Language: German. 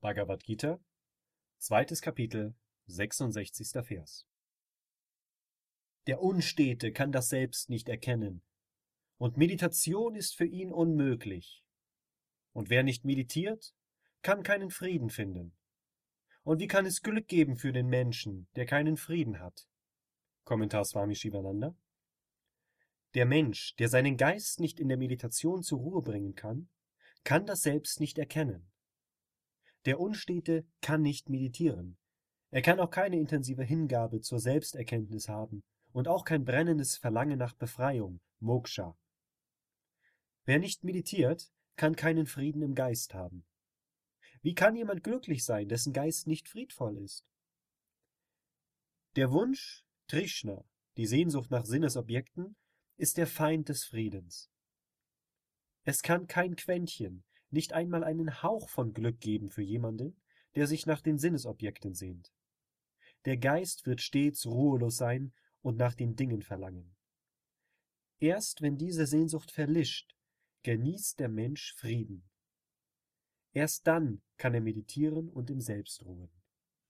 Bhagavad Gita, zweites Kapitel, 66. Vers. Der Unstete kann das Selbst nicht erkennen, und Meditation ist für ihn unmöglich. Und wer nicht meditiert, kann keinen Frieden finden. Und wie kann es Glück geben für den Menschen, der keinen Frieden hat? Kommentar Swami Shivananda. Der Mensch, der seinen Geist nicht in der Meditation zur Ruhe bringen kann, kann das Selbst nicht erkennen. Der Unstete kann nicht meditieren. Er kann auch keine intensive Hingabe zur Selbsterkenntnis haben und auch kein brennendes Verlangen nach Befreiung, Moksha. Wer nicht meditiert, kann keinen Frieden im Geist haben. Wie kann jemand glücklich sein, dessen Geist nicht friedvoll ist? Der Wunsch, Trishna, die Sehnsucht nach Sinnesobjekten, ist der Feind des Friedens. Es kann kein Quäntchen, nicht einmal einen Hauch von Glück geben für jemanden, der sich nach den Sinnesobjekten sehnt. Der Geist wird stets ruhelos sein und nach den Dingen verlangen. Erst wenn diese Sehnsucht verlischt, genießt der Mensch Frieden. Erst dann kann er meditieren und im Selbst ruhen.